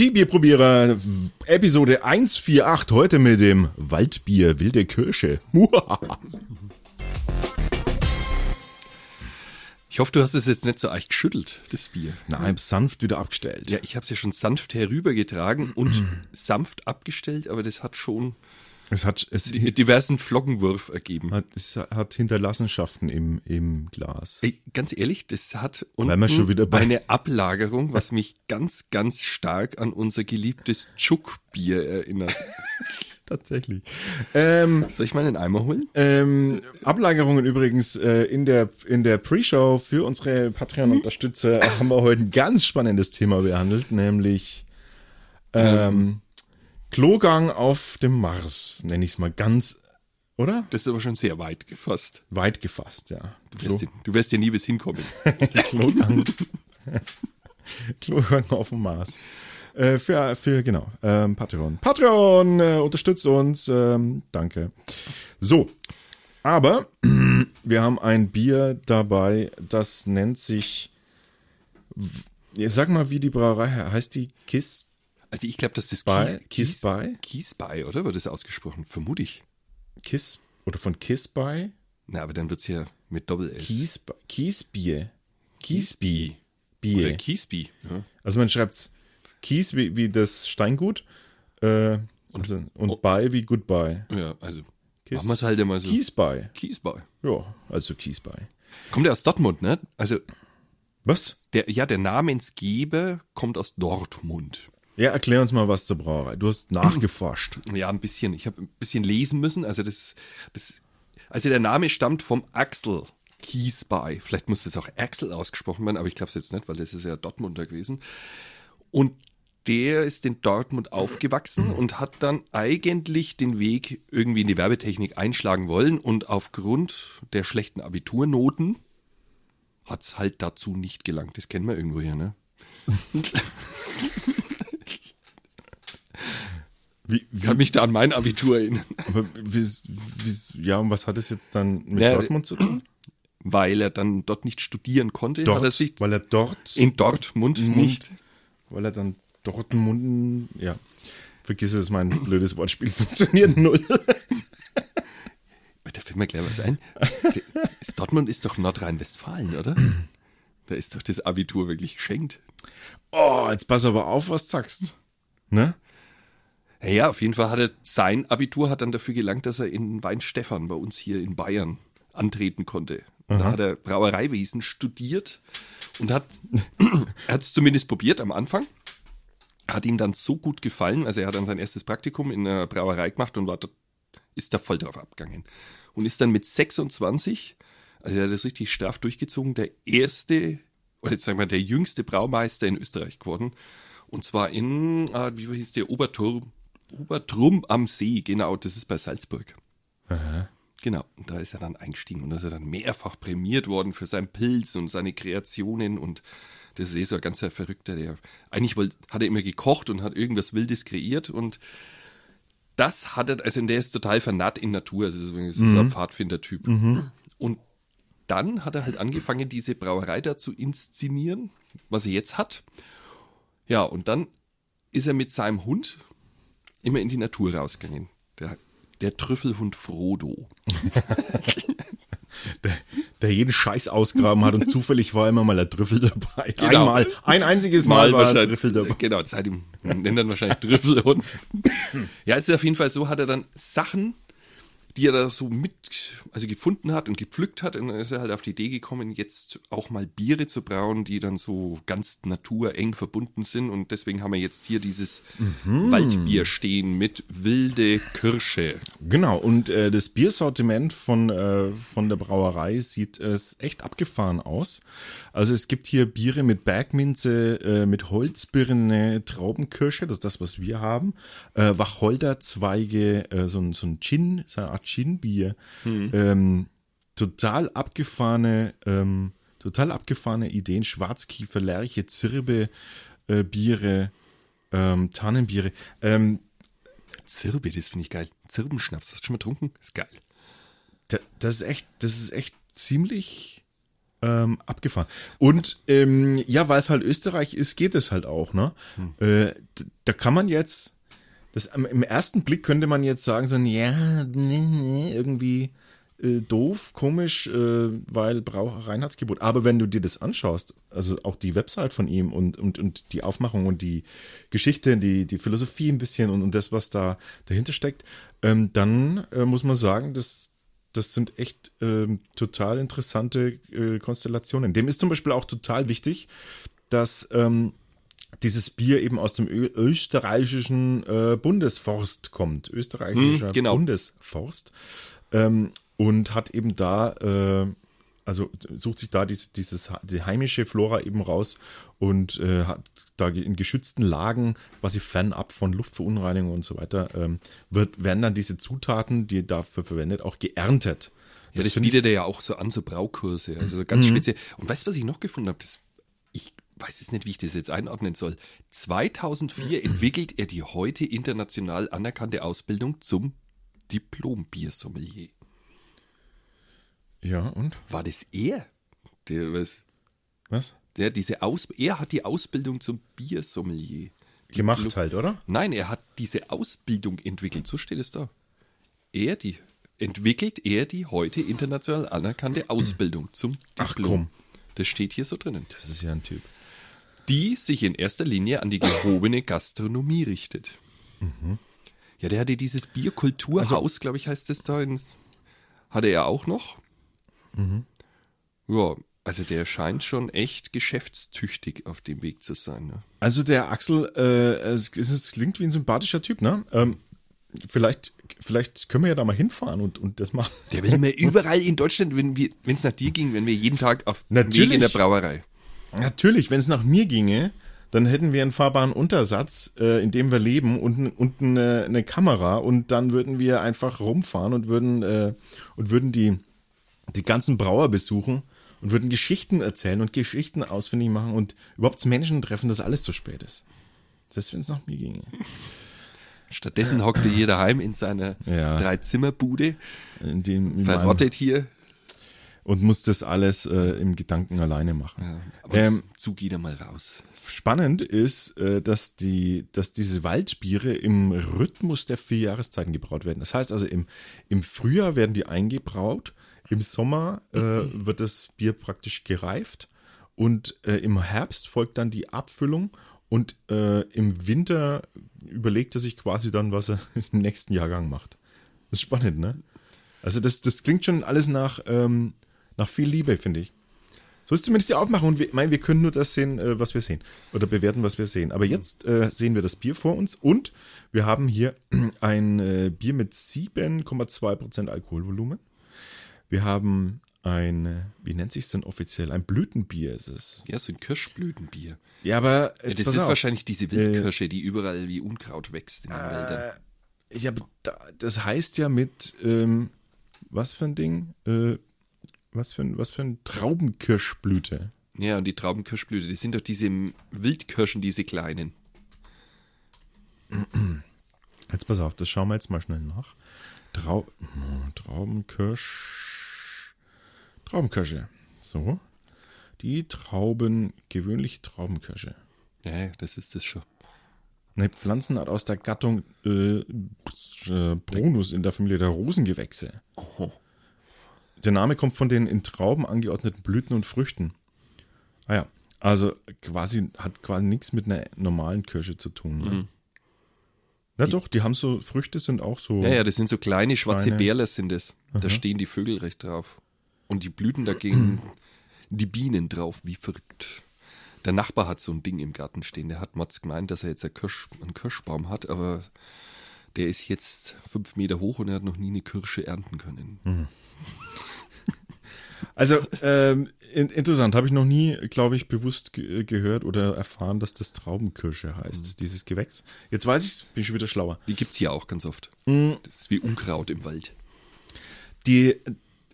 Die Bierprobierer, Episode 148, heute mit dem Waldbier Wilde Kirsche. Ich hoffe, du hast es jetzt nicht so echt geschüttelt, das Bier. Nein, sanft wieder abgestellt. Ja, ich habe es ja schon sanft herübergetragen und sanft abgestellt, aber das hat schon Es hat, es die- diversen Flockenwurf ergeben. hat, es hat Hinterlassenschaften im, im Glas. Ey, ganz ehrlich, das hat wir schon wieder bei- eine Ablagerung, was mich ganz, ganz stark an unser geliebtes Tschuk-Bier erinnert. Tatsächlich. Ähm, Soll ich mal einen Eimer holen? Ähm, Ablagerungen übrigens äh, in der in der Pre-Show für unsere Patreon-Unterstützer haben wir heute ein ganz spannendes Thema behandelt, nämlich ähm, Klogang auf dem Mars, nenne ich es mal ganz, oder? Das ist aber schon sehr weit gefasst. Weit gefasst, ja. Du wirst, ja, du wirst ja nie bis hinkommen. Klogang. Klogang auf dem Mars. Äh, für, für, genau, ähm, Patreon. Patreon, äh, unterstützt uns, ähm, danke. So, aber wir haben ein Bier dabei, das nennt sich, sag mal, wie die Brauerei he- heißt, die Kiss Also ich glaube, dass das by, Kies, Kiss by, Kies by, oder? Wird das ausgesprochen? Vermute ich. Kiss, oder von Kiss by, Na, aber dann wird's ja mit Doppel-S. Kies, Kiesbier, Kiesbi, Oder Bier. Kiesby. Ja. Also man schreibt Kies wie, wie das Steingut äh, und, also, und Bye wie Goodbye. ja, also Kies- machen wir es halt immer so. Kies by. Kiesby. Ja, also Kies by. Kommt ja aus Dortmund, ne? Also Was? der, ja, der Namensgeber kommt aus Dortmund. Ja, erklär uns mal was zur Brauerei. Du hast nachgeforscht. Ja, ein bisschen. Ich habe ein bisschen lesen müssen. Also das, das, also der Name stammt vom Axel Kiesbei. Vielleicht muss das auch Axel ausgesprochen werden, aber ich glaube es jetzt nicht, weil das ist ja Dortmunder gewesen. Und der ist in Dortmund aufgewachsen und hat dann eigentlich den Weg irgendwie in die Werbetechnik einschlagen wollen und aufgrund der schlechten Abiturnoten hat es halt dazu nicht gelangt. Das kennen wir irgendwo hier, ne? Wie, wie, kann mich da an mein Abitur erinnern. aber wie, wie, ja, und was hat es jetzt dann mit Ja, Dortmund zu tun? Weil er dann dort nicht studieren konnte, hat er sich weil er dort, in Dortmund nicht. weil er dann Dortmund, ja. Vergiss es, mein blödes Wortspiel funktioniert null. Da fällt mir gleich was ein. Dortmund ist doch Nordrhein-Westfalen, oder? Da ist doch das Abitur wirklich geschenkt. Oh, jetzt pass aber auf, was du sagst. Ne? Ja, auf jeden Fall hat er sein Abitur hat dann dafür gelangt, dass er in Weinstefan bei uns hier in Bayern antreten konnte. Und da hat er Brauereiwesen studiert und hat hat es zumindest probiert am Anfang. Hat ihm dann so gut gefallen, also er hat dann sein erstes Praktikum in einer Brauerei gemacht und war ist da voll drauf abgegangen. Und ist dann mit 26, also er hat das richtig straff durchgezogen, der erste, oder jetzt sagen wir, der jüngste Braumeister in Österreich geworden. Und zwar in, ah, wie hieß der, Oberturm, Obertrum am See, genau, das ist bei Salzburg. Genau, und da ist er dann eingestiegen und da ist er dann mehrfach prämiert worden für seinen Pilz und seine Kreationen und das ist eh so ein ganzer Verrückter, der eigentlich wollte, hat er immer gekocht und hat irgendwas Wildes kreiert und das hat er, also der ist total vernarrt in Natur, also so ein Pfadfinder-Typ. Und dann hat er halt angefangen, diese Brauerei da zu inszenieren, was er jetzt hat. Ja, und dann ist er mit seinem Hund immer in die Natur rausgegangen. Der, der Trüffelhund Frodo. Der, der jeden Scheiß ausgraben hat und zufällig war immer mal der Trüffel dabei. Genau. Einmal, ein einziges Mal, war der Trüffel dabei. Genau, seitdem nennt er wahrscheinlich Trüffelhund. ja, es ist auf jeden Fall so, hat er dann Sachen, die er da so mit, also gefunden hat und gepflückt hat, und dann ist er halt auf die Idee gekommen, jetzt auch mal Biere zu brauen, die dann so ganz natureng verbunden sind. Und deswegen haben wir jetzt hier dieses Mhm. Waldbier stehen mit wilde Kirsche. Genau, und äh, das Biersortiment von, äh, von der Brauerei sieht äh, echt abgefahren aus. Also es gibt hier Biere mit Bergminze, äh, mit Holzbirne, Traubenkirsche, das ist das, was wir haben. Äh, Wacholderzweige, äh, so, ein- so ein Gin, so eine Art Gin-Bier. Ähm, total abgefahrene, ähm, total abgefahrene Ideen. Schwarzkiefer, Lerche, Zirbe, äh, Biere, ähm, Tannenbiere. Ähm, Zirbe, das finde ich geil. Zirbenschnaps, hast du schon mal getrunken? Ist geil. Da- Das ist echt, das ist echt ziemlich, ähm, abgefahren. Und ähm, ja, weil es halt Österreich ist, geht es halt auch. Ne? Hm. Äh, da kann man jetzt, das, im ersten Blick könnte man jetzt sagen, so, ja, nee, nee, irgendwie äh, doof, komisch, äh, weil braucht Reinheitsgebot. Aber wenn du dir das anschaust, also auch die Website von ihm und, und, und die Aufmachung und die Geschichte, die, die Philosophie ein bisschen und, und das, was da dahinter steckt, ähm, dann äh, muss man sagen, dass das sind echt äh, total interessante äh, Konstellationen. Dem ist zum Beispiel auch total wichtig, dass ähm, dieses Bier eben aus dem Ö österreichischen äh, Bundesforst kommt. Österreichischer hm, genau. Bundesforst. Ähm, und hat eben da, äh, also sucht sich da dieses, dieses, die heimische Flora eben raus und äh, hat da in geschützten Lagen, quasi fernab von Luftverunreinigung und so weiter, ähm, wird, werden dann diese Zutaten, die dafür verwendet, auch geerntet. Ja, das, das bietet er ja auch so an, so Braukurse, also ganz mhm. speziell. Und weißt du, was ich noch gefunden habe? Das, ich weiß jetzt nicht, wie ich das jetzt einordnen soll. 2004 entwickelt er die heute international anerkannte Ausbildung zum Diplom-Biersommelier. Ja, und? War das er? Der, was? Was? Der, diese Aus, er hat die Ausbildung zum Biersommelier. Die Gemacht Bl halt, oder? Nein, er hat diese Ausbildung entwickelt. So steht es da. Er die entwickelt er die heute international anerkannte Ausbildung zum Diplom. Ach komm. Das steht hier so drinnen. Das ist ja ein Typ. Die sich in erster Linie an die gehobene Gastronomie richtet. Mhm. Ja, der hatte dieses Bierkulturhaus, also, glaube ich, heißt es da. In, hatte er auch noch. Mhm. Ja, also der scheint schon echt geschäftstüchtig auf dem Weg zu sein. Ne? Also der Axel, äh, es, es, klingt wie ein sympathischer Typ, ne? Ähm, vielleicht, vielleicht können wir ja da mal hinfahren und, und das machen. Der will mir überall in Deutschland, wenn es nach dir ging, wenn wir jeden Tag auf Natürlich. Weg in der Brauerei. Natürlich, wenn es nach mir ginge, dann hätten wir einen fahrbaren Untersatz, äh, in dem wir leben und, und eine, eine, Kamera und dann würden wir einfach rumfahren und würden äh, und würden die die ganzen Brauer besuchen und würden Geschichten erzählen und Geschichten ausfindig machen und überhaupt Menschen treffen, dass alles zu spät ist. Das ist, wenn es nach mir ginge. Stattdessen hockte jeder heim in seiner ja. Dreizimmerbude, in dem, verrottet hier. Und muss das alles äh, im Gedanken alleine machen. Ja, aber ähm, Zug jeder mal raus. Spannend ist, äh, dass, die, dass diese Waldbiere im Rhythmus der vier Jahreszeiten gebraut werden. Das heißt also, im, im Frühjahr werden die eingebraut im Sommer äh, wird das Bier praktisch gereift und äh, im Herbst folgt dann die Abfüllung und äh, im Winter überlegt er sich quasi dann, was er im nächsten Jahrgang macht. Das ist spannend, ne? Also das, das klingt schon alles nach, ähm, nach viel Liebe, finde ich. So ist zumindest die Aufmachung. Und wir, mein, wir können nur das sehen, äh, was wir sehen. Oder bewerten, was wir sehen. Aber jetzt äh, sehen wir das Bier vor uns und wir haben hier ein äh, Bier mit 7,2% Alkoholvolumen. Wir haben ein, wie nennt sich es denn offiziell? Ein Blütenbier ist es. Ja, so ein Kirschblütenbier. Ja, aber. Ja, das ist auf. wahrscheinlich diese Wildkirsche, äh, die überall wie Unkraut wächst in den äh, Wäldern. Ja, das heißt ja mit, ähm, was für ein Ding? Äh, was für ein, was für ein Traubenkirschblüte. Ja, und die Traubenkirschblüte, die sind doch diese Wildkirschen, diese kleinen. Jetzt pass auf, das schauen wir jetzt mal schnell nach. Trau Traubenkirsch. Traubenkirsche. So. Die Trauben, gewöhnliche Traubenkirsche. Ja, das ist das schon. Eine Pflanzenart aus der Gattung äh, Brunus in der Familie der Rosengewächse. Oho. Der Name kommt von den in Trauben angeordneten Blüten und Früchten. Ah ja, also quasi hat quasi nichts mit einer normalen Kirsche zu tun. Ne? Mhm. Ja die, doch, die haben so, Früchte sind auch so. Ja, ja, das sind so kleine schwarze kleine. Bärler sind es. Da stehen die Vögel recht drauf. Und die Blüten dagegen, die Bienen drauf, wie verrückt. Der Nachbar hat so ein Ding im Garten stehen. Der hat Mats gemeint, dass er jetzt einen, Kirsch, einen Kirschbaum hat, aber der ist jetzt fünf Meter hoch und er hat noch nie eine Kirsche ernten können. Mhm. Also ähm, in, interessant, habe ich noch nie, glaube ich, bewusst ge gehört oder erfahren, dass das Traubenkirsche heißt, mhm. dieses Gewächs. Jetzt weiß ich es, bin schon wieder schlauer. Die gibt es hier auch ganz oft. Mhm. Das ist wie Unkraut im Wald. Die,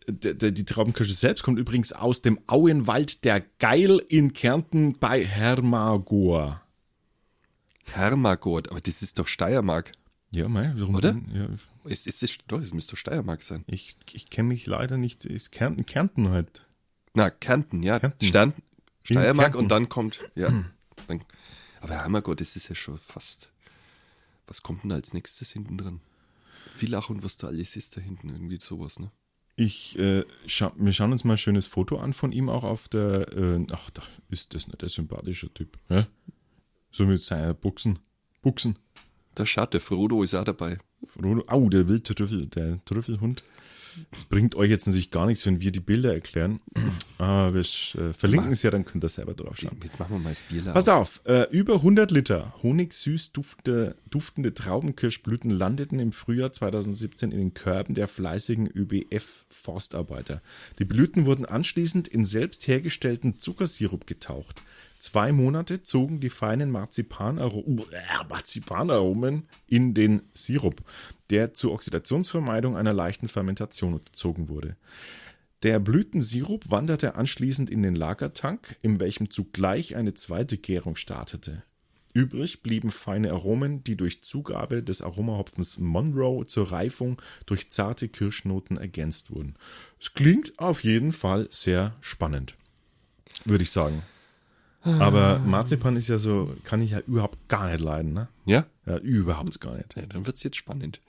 die, die Traubenkirsche selbst kommt übrigens aus dem Auenwald der Geil in Kärnten bei Hermagor. Hermagor, aber das ist doch Steiermark. Ja, mei, warum Oder? Denn? Ja. Es, es, es, doch, es müsste Steiermark sein. Ich, ich kenne mich leider nicht. Ist Kärnten, Kärnten halt. Na, Kärnten, ja. Kärnten. Stern, Steiermark Kärnten. und dann kommt, ja. Dann, aber Heimergott, das ist ja schon fast. Was kommt denn als nächstes hinten dran? Villach und was da alles ist da hinten, irgendwie sowas, ne? Ich, äh, scha wir schauen uns mal ein schönes Foto an von ihm auch auf der, äh, ach, da ist das nicht der sympathische Typ, hä? So mit seinen Buchsen, Buchsen. Der Frodo ist auch dabei. Frodo, au, der Wildtrüffel, der Trüffelhund. Das bringt euch jetzt natürlich gar nichts, wenn wir die Bilder erklären. Aber wir äh, verlinken es ja, dann könnt ihr selber drauf schauen. Jetzt machen wir mal das Bier leer. Pass auf, äh, über 100 Liter honigsüß duftende, duftende Traubenkirschblüten landeten im Frühjahr 2017 in den Körben der fleißigen ÖBF-Forstarbeiter. Die Blüten wurden anschließend in selbst hergestellten Zuckersirup getaucht. Zwei Monate zogen die feinen Marzipanaro Marzipanaromen in den Sirup, der zur Oxidationsvermeidung einer leichten Fermentation unterzogen wurde. Der Blütensirup wanderte anschließend in den Lagertank, in welchem zugleich eine zweite Gärung startete. Übrig blieben feine Aromen, die durch Zugabe des Aromahopfens Monroe zur Reifung durch zarte Kirschnoten ergänzt wurden. Es klingt auf jeden Fall sehr spannend, würde ich sagen. Aber Marzipan ist ja so, kann ich ja überhaupt gar nicht leiden, ne? Ja? Ja, überhaupt gar nicht. ja, dann wird's jetzt spannend.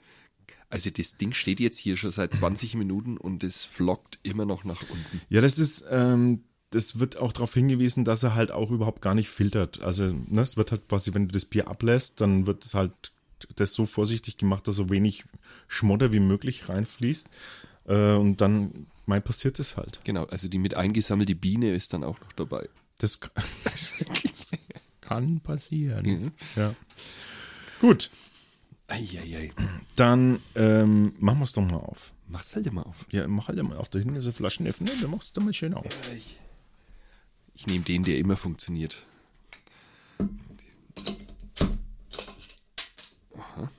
Also das Ding steht jetzt hier schon seit 20 Minuten und es flockt immer noch nach unten. Ja, das ist, ähm, das wird auch darauf hingewiesen, dass er halt auch überhaupt gar nicht filtert. Also, ne, es wird halt quasi, wenn du das Bier ablässt, dann wird halt das so vorsichtig gemacht, dass so wenig Schmodder wie möglich reinfließt. Äh, und dann, mal passiert es halt. Genau, also die mit eingesammelte Biene ist dann auch noch dabei. Das kann, kann passieren. Mhm. Ja. Gut, Eieiei. dann ähm, machen wir es doch mal auf. Mach's halt immer auf. Ja, mach halt mal auf. Da hinten ist eine Flaschenöffner, ne? dann machst du mal schön auf. Ich nehme den, der immer funktioniert. Aha.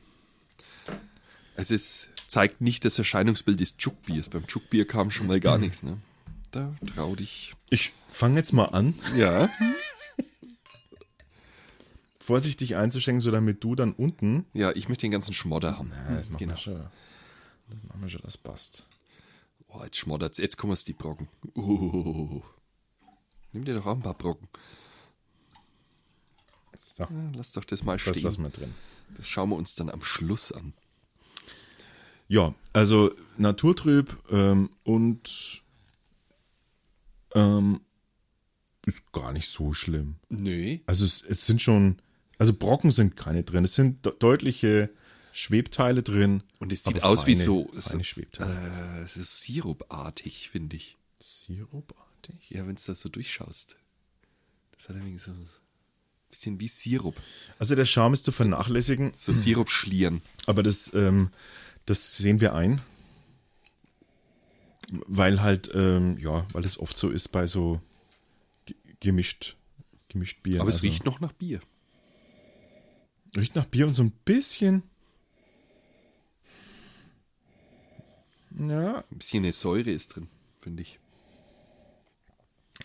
Also es zeigt nicht das Erscheinungsbild des Chuckbiers. Beim Chuckbier kam schon mal gar nichts, ne? Da trau dich. Ich fange jetzt mal an, Ja. vorsichtig einzuschenken, so damit du dann unten. Ja, ich möchte den ganzen Schmodder haben. Ja, das machen genau. wir schon. Das machen wir schon, das passt. Oh, jetzt schmoddert's. Jetzt kommen es die Brocken. Uh. Nimm dir doch auch ein paar Brocken. So, Ja, lass doch das mal das stehen. lassen wir drin. Das schauen wir uns dann am Schluss an. Ja, also naturtrüb ähm, und ähm, ist gar nicht so schlimm. Nö. Also es, es sind schon, also Brocken sind keine drin. Es sind de deutliche Schwebteile drin. Und es sieht aus wie feine- so, feine so Schwebteile. äh, es ist sirupartig, finde ich. Sirupartig? Ja, wenn du das so durchschaust. Das hat ein wenig so ein bisschen wie Sirup. Also der Charme ist zu vernachlässigen, So Sirupschlieren. aber das, ähm, das sehen wir ein. Weil halt, ähm, ja, weil es oft so ist bei so ge- gemischt, gemischt Bier. Aber es Also, riecht noch nach Bier. riecht nach Bier und so ein bisschen. Ja, Ein bisschen eine Säure ist drin, finde ich.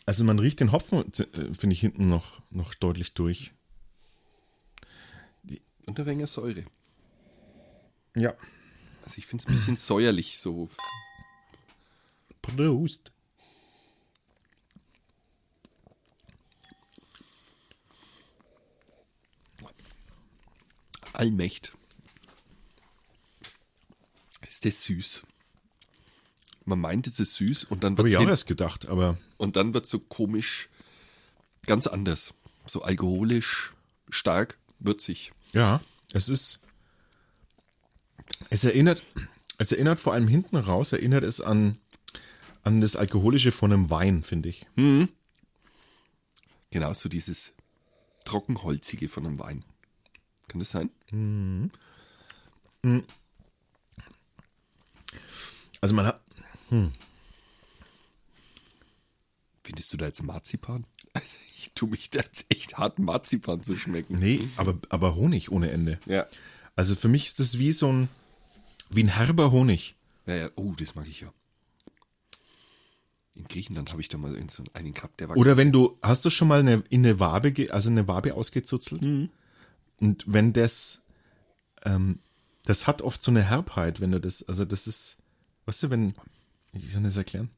also man riecht den Hopfen, äh, finde ich, hinten noch, noch deutlich durch. Und ein wenig Säure. Ja. Also ich finde es ein bisschen säuerlich, so. Prost. Allmächt. Ist das süß? Man meint, es ist süß und dann Habe wird ich auch es erst gedacht, aber und dann wird so komisch, ganz anders. So alkoholisch, stark, würzig. ja, es ist. Es erinnert, es erinnert vor allem hinten raus, erinnert es an, an das Alkoholische von einem Wein, finde ich. Genau, so dieses trockenholzige von einem Wein. Kann das sein? Also man hat. Findest du da jetzt Marzipan? Ich tue mich da jetzt echt hart Marzipan zu schmecken. Nee, aber, aber Honig ohne Ende. Ja. Also für mich ist das wie so ein. Wie ein herber Honig. ja, ja. Oh, das mag ich ja. In Griechenland habe ich da mal in so einen gehabt, der war Oder wenn du, hast du schon mal eine, in eine Wabe, also eine Wabe ausgezuzelt? Und wenn das, ähm, das hat oft so eine Herbheit, wenn du das, also das ist, weißt du, wenn, ich kann das erklären?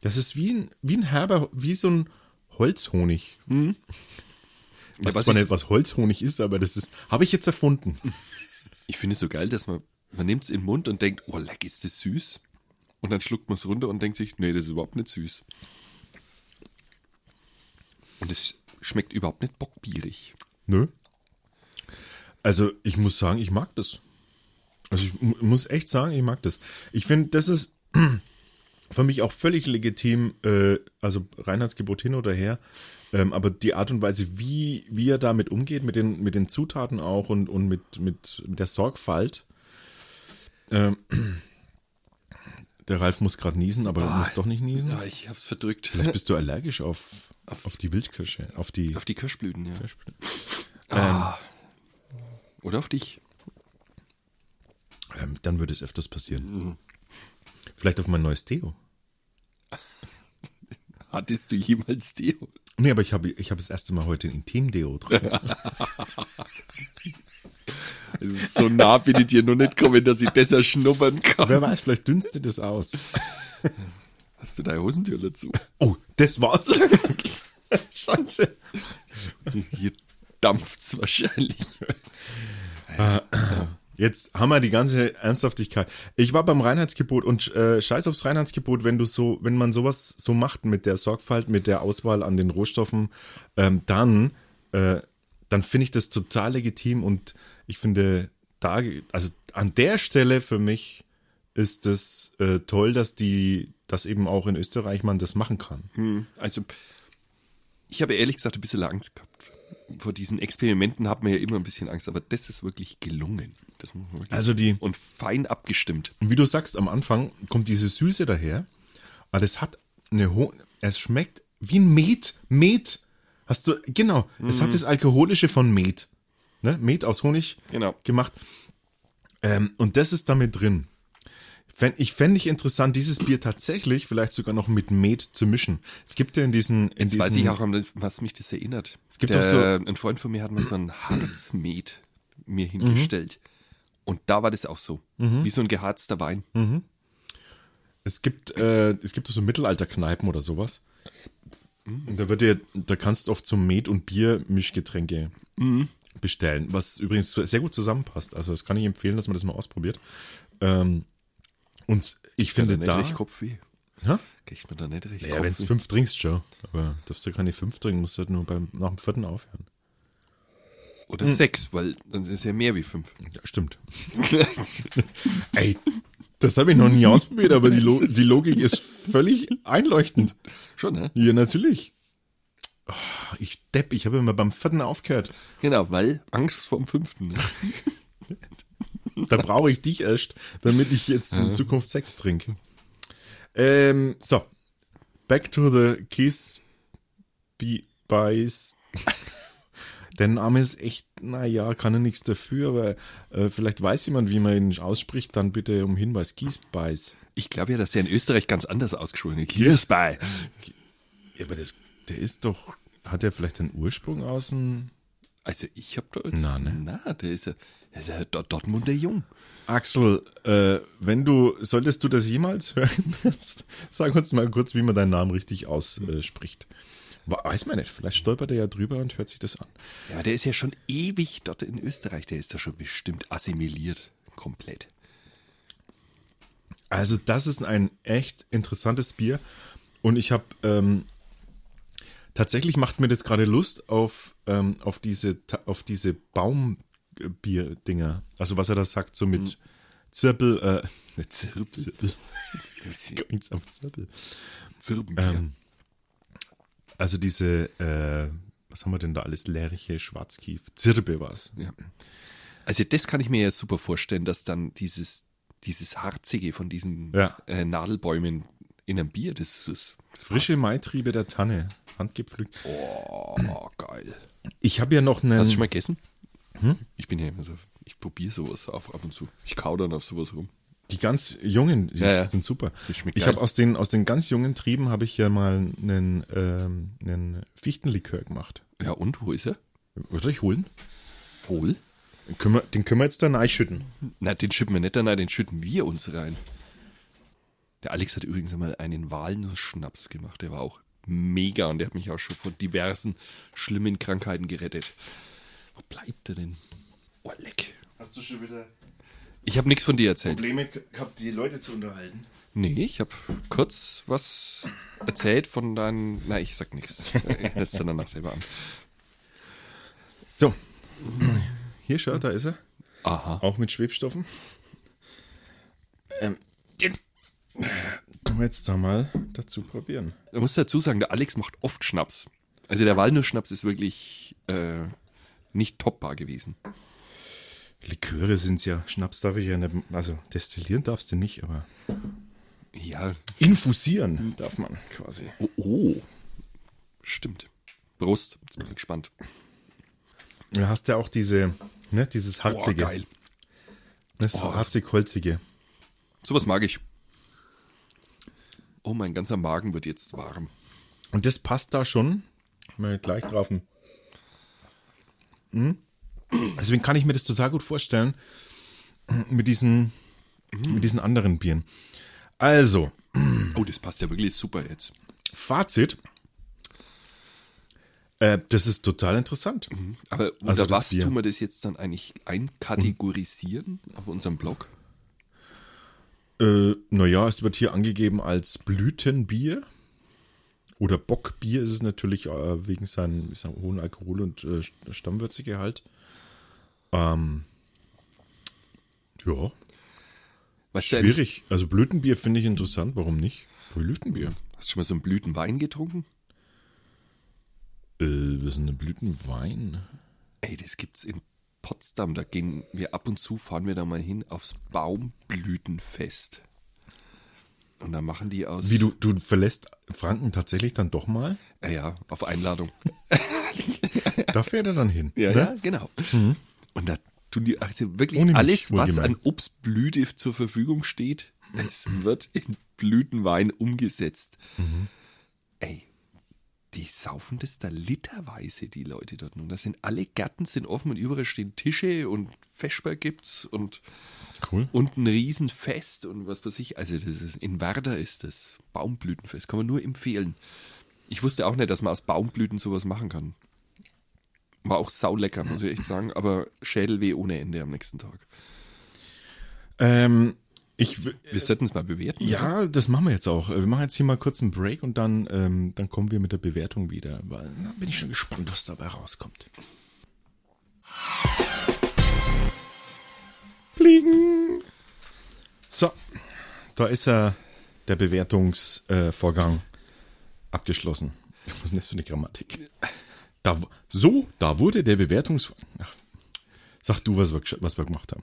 Das ist wie ein, wie ein herber, wie so ein Holzhonig. Ja, Was was zwar ich- nicht was Holzhonig ist, aber das ist, habe ich jetzt erfunden. Ich finde es so geil, dass man, man nimmt es in den Mund und denkt, oh, leck, ist das süß? Und dann schluckt man es runter und denkt sich, nee, das ist überhaupt nicht süß. Und es schmeckt überhaupt nicht bockbierig. Nö. Also ich muss sagen, ich mag das. Also ich mu- muss echt sagen, ich mag das. Ich finde, das ist für mich auch völlig legitim, äh, also Reinheitsgebot hin oder her. Ähm, aber die Art und Weise, wie, wie er damit umgeht, mit den, mit den Zutaten auch und, und mit, mit, mit der Sorgfalt. Ähm, der Ralf muss gerade niesen, aber er muss doch nicht niesen. Ja, ich hab's verdrückt. Vielleicht bist du allergisch auf, auf die Wildkirsche, auf die Auf die Kirschblüten, ja. Ähm, Oder auf dich. Ähm, Dann würde es öfters passieren. Vielleicht auf mein neues Deo. Hattest du jemals Deo? Nee, aber ich habe ich habe das erste Mal heute ein Intim-Deo drin. So nah bin ich dir noch nicht gekommen, dass ich das erschnuppern kann. Wer weiß, vielleicht dünstet es aus. Hast du deine Hosentür dazu? Oh, das war's. Scheiße. Hier dampft's wahrscheinlich. Jetzt haben wir die ganze Ernsthaftigkeit. Ich war beim Reinheitsgebot und äh, scheiß aufs Reinheitsgebot, wenn du so, wenn man sowas so macht mit der Sorgfalt, mit der Auswahl an den Rohstoffen, ähm, dann, äh, dann finde ich das total legitim und ich finde, da, also an der Stelle für mich ist es äh, toll, dass die, dass eben auch in Österreich man das machen kann. Hm, Also, ich habe ehrlich gesagt ein bisschen Angst gehabt. Vor diesen Experimenten hat man ja immer ein bisschen Angst, aber das ist wirklich gelungen. Das muss man wirklich Also die, und fein abgestimmt. Und wie du sagst, am Anfang kommt diese Süße daher, aber das hat eine hohe, es schmeckt wie ein Met, Met. Hast du, genau, es hat das Alkoholische von Met. Ne? Met aus Honig Genau. gemacht. Ähm, und das ist damit drin. Ich fände ich interessant, dieses Bier tatsächlich vielleicht sogar noch mit Met zu mischen. Es gibt ja in diesen, in Jetzt diesen weiß ich auch, was mich das erinnert. Es gibt Der, doch so- Ein Freund von mir hat mal so ein Harzmet mir hingestellt. Und da war das auch so. Wie so ein geharzter Wein. Es gibt, äh, es gibt so Mittelalterkneipen oder sowas. Und da wird dir, da kannst du oft so Met- und Bier-Mischgetränke bestellen, was übrigens sehr gut zusammenpasst. Also das kann ich empfehlen, dass man das mal ausprobiert. Ähm, und ich Ja, finde nicht da, richtig Kopfweh. ja, Kriegt man da nicht richtig ja wenn es fünf trinkst, schon. Aber darfst du keine fünf trinken, musst du halt nur beim, nach dem vierten aufhören. Oder sechs, weil dann ist ja mehr wie fünf. Ja, stimmt. Ey, das habe ich noch nie ausprobiert, aber die, Lo die Logik ist völlig einleuchtend. Schon, ne? Ja, natürlich. Oh, ich depp, ich habe immer beim vierten aufgehört. Genau, weil Angst vorm fünften. Da brauche ich dich erst, damit ich jetzt in Zukunft Sex trinke. Ähm, so. Back to the Kiss Be Bies. Der Name ist echt, naja, kann er nichts dafür, aber äh, vielleicht weiß jemand, wie man ihn ausspricht, dann bitte um Hinweis. Kiesbeiß. Ich glaube ja, dass der in Österreich ganz anders ausgesprochen wird. Kirsbei. Ja, aber das, der ist doch, hat er vielleicht einen Ursprung aus dem Also ich habe da jetzt... Na, ne? Na, der ist ja, der ist ja Dort- Dortmunder Jung. Axel, äh, wenn du, solltest du das jemals hören, sag uns mal kurz, wie man deinen Namen richtig ausspricht. Weiß man nicht, vielleicht stolpert er ja drüber und hört sich das an. Ja, aber der ist ja schon ewig dort in Österreich. Der ist da schon bestimmt assimiliert. Komplett. Also das ist ein echt interessantes Bier und ich habe ähm, tatsächlich macht mir das gerade Lust auf, ähm, auf diese, auf diese Baumbier-Dinger. Also was er da sagt, so mit Zirpel, äh, nicht Zirpel, Zirpel, Ganz auf Zirpel. Zirbenbier. Ähm, also diese, äh, was haben wir denn da alles? Lerche, Schwarzkief, Zirbe war's. Ja. Also das kann ich mir ja super vorstellen, dass dann dieses, dieses Harzige von diesen Ja. äh, Nadelbäumen in einem Bier, das ist das Frische Maitriebe der Tanne, handgepflückt. Oh, geil. Ich habe ja noch einen. Hast du schon mal gegessen? Ich bin ja immer so, ich probiere sowas auf, ab und zu. Ich kau dann auf sowas rum. Die ganz jungen, die Ja, ja. sind super. Ich habe aus den, aus den ganz jungen Trieben habe ich ja mal einen, ähm, einen Fichtenlikör gemacht. Ja, und wo ist er? Soll ich holen? Hol? Den können wir, den können wir jetzt da reinschütten. Na, den schütten wir nicht rein, den schütten wir uns rein. Der Alex hat übrigens einmal einen Walnussschnaps gemacht. Der war auch mega und der hat mich auch schon von diversen schlimmen Krankheiten gerettet. Wo bleibt er denn? Oh, leck. Hast du schon wieder Ich habe nichts von dir erzählt. Probleme gehabt, die Leute zu unterhalten? Nee, ich habe kurz was erzählt von deinen. Na, ich sag nichts. Hörst du danach selber an. So. Hier, schau, da ist er. Aha. Auch mit Schwebstoffen. Ähm, wir jetzt da mal dazu probieren. Da muss dazu sagen, der Alex macht oft Schnaps. Also der Walnussschnaps ist wirklich äh, nicht toppbar gewesen. Liköre sind's ja. Schnaps darf ich ja nicht. Also destillieren darfst du nicht, aber Ja. infusieren darf man quasi. Oh, oh. Stimmt. Brust. Jetzt bin ich gespannt. Da hast du ja auch diese, ne, dieses harzige. geil. ne, so Oh. harzig-holzige. Sowas mag ich. Oh, mein ganzer Magen wird jetzt warm. Und das passt da schon. Mal gleich drauf. Hm? Deswegen kann ich mir das total gut vorstellen mit diesen, mit diesen anderen Bieren. Also, Oh, das passt ja wirklich super jetzt. Fazit. Äh, das ist total interessant. Aber unter Also was tun wir das jetzt dann eigentlich einkategorisieren auf unserem Blog? Äh, naja, es wird hier angegeben als Blütenbier. Oder Bockbier ist es natürlich äh, wegen seinem, seinem hohen Alkohol- und äh, Stammwürzegehalt. Ähm, ja, eigentlich- schwierig. Also Blütenbier finde ich interessant. Warum nicht? Blütenbier. hast du schon mal so einen Blütenwein getrunken? Äh, was ist denn ein Blütenwein? Ey, das gibt's in Potsdam. Da gehen wir ab und zu, fahren wir da mal hin aufs Baumblütenfest. Und da machen die aus. Wie du, du verlässt Franken tatsächlich dann doch mal? Ja, ja, auf Einladung. Da fährt er dann hin. Ja, ne? ja, genau. Und da tun die also wirklich mich, alles, was an Obstblüte zur Verfügung steht, es wird in Blütenwein umgesetzt. Ey, die saufen das da literweise, die Leute dort. Und da sind alle Gärten sind offen und überall stehen Tische und Vesper gibt's und, Cool. und ein Riesenfest und was weiß ich. Also das ist, in Werder ist das Baumblütenfest. Kann man nur empfehlen. Ich wusste auch nicht, dass man aus Baumblüten sowas machen kann. War auch saulecker, muss ich echt sagen, aber Schädelweh ohne Ende am nächsten Tag. Ähm, ich, w- Wir sollten es mal bewerten. oder? ja, das machen wir jetzt auch. Wir machen jetzt hier mal kurz einen Break und dann, ähm, dann kommen wir mit der Bewertung wieder. Weil, na, bin ich schon gespannt, was dabei rauskommt. Bling. So, da ist er, der Bewertungsvorgang abgeschlossen. Was ist denn das für eine Grammatik? Da, so, da wurde der Bewertungs... Ach, sag du, was wir, was wir gemacht haben.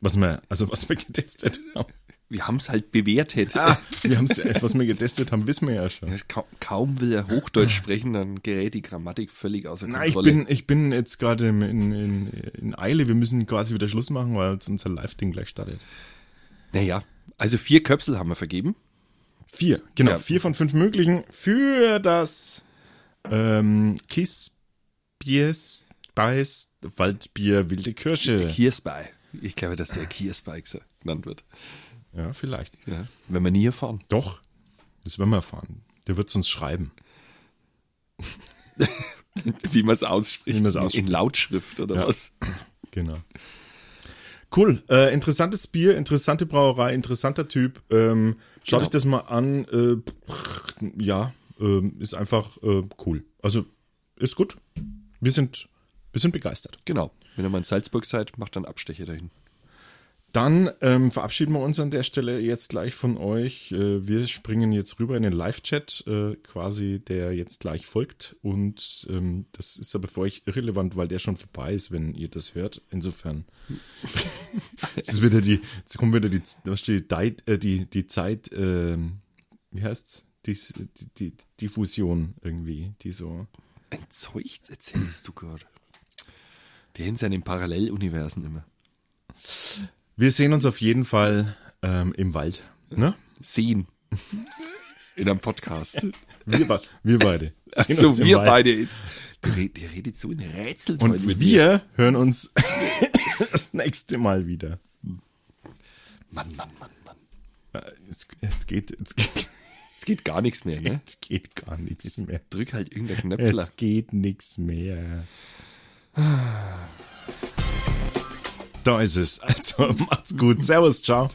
Was wir, also was wir getestet haben. Wir haben es halt bewertet. Ah, wir haben es, was wir getestet haben, wissen wir ja schon. Kaum, kaum will er Hochdeutsch sprechen, dann gerät die Grammatik völlig außer Nein, ich Kontrolle. bin, ich bin jetzt gerade in, in, in Eile. Wir müssen quasi wieder Schluss machen, weil jetzt unser Live-Ding gleich startet. naja, also vier Köpsel haben wir vergeben. Vier, genau. Ja. Vier von fünf möglichen für das ähm, Kiss, Biers, Beiß, Waldbier, wilde Kirsche. Kiersbei. Ich glaube, dass der Kiersbei genannt wird. Ja, vielleicht. Ja. Wenn wir nie erfahren. Doch, das werden wir erfahren. Der wird es uns schreiben. Wie man es ausspricht. Ausspricht. In Lautschrift oder Ja. was. Genau. Cool. Äh, interessantes Bier, interessante Brauerei, interessanter Typ. Ähm, schaut Genau. euch das mal an. Äh, ja, ähm, ist einfach äh, cool. Also ist gut. Wir sind, wir sind begeistert. Genau. Wenn ihr mal in Salzburg seid, macht dann Abstecher dahin. Dann ähm, verabschieden wir uns an der Stelle jetzt gleich von euch. Äh, wir springen jetzt rüber in den Live-Chat, äh, quasi, der jetzt gleich folgt. Und ähm, das ist aber für euch irrelevant, weil der schon vorbei ist, wenn ihr das hört. Insofern. es ist wieder die, jetzt kommt wieder die, was steht, die, äh, die, die Zeit, ähm, wie heißt's? Die, die, die, die Fusion irgendwie, die so. Ein Zeug erzählst du gerade. Der in seinen Paralleluniversen immer. Wir sehen uns auf jeden Fall ähm, im Wald. Ne? Sehen. In einem Podcast. Wir, wir beide. Sehen so, wir Wald. beide jetzt. Der, red- redet so in Rätseln heute Und wir hören uns das nächste Mal wieder. Mann, Mann, Mann, Mann. Es, es, geht, es, geht, Es geht gar nichts mehr, ne? es geht gar nichts mehr. Drück halt irgendein Knöpfler. Es geht nichts mehr. Da ist es. Also macht's gut. Servus, ciao.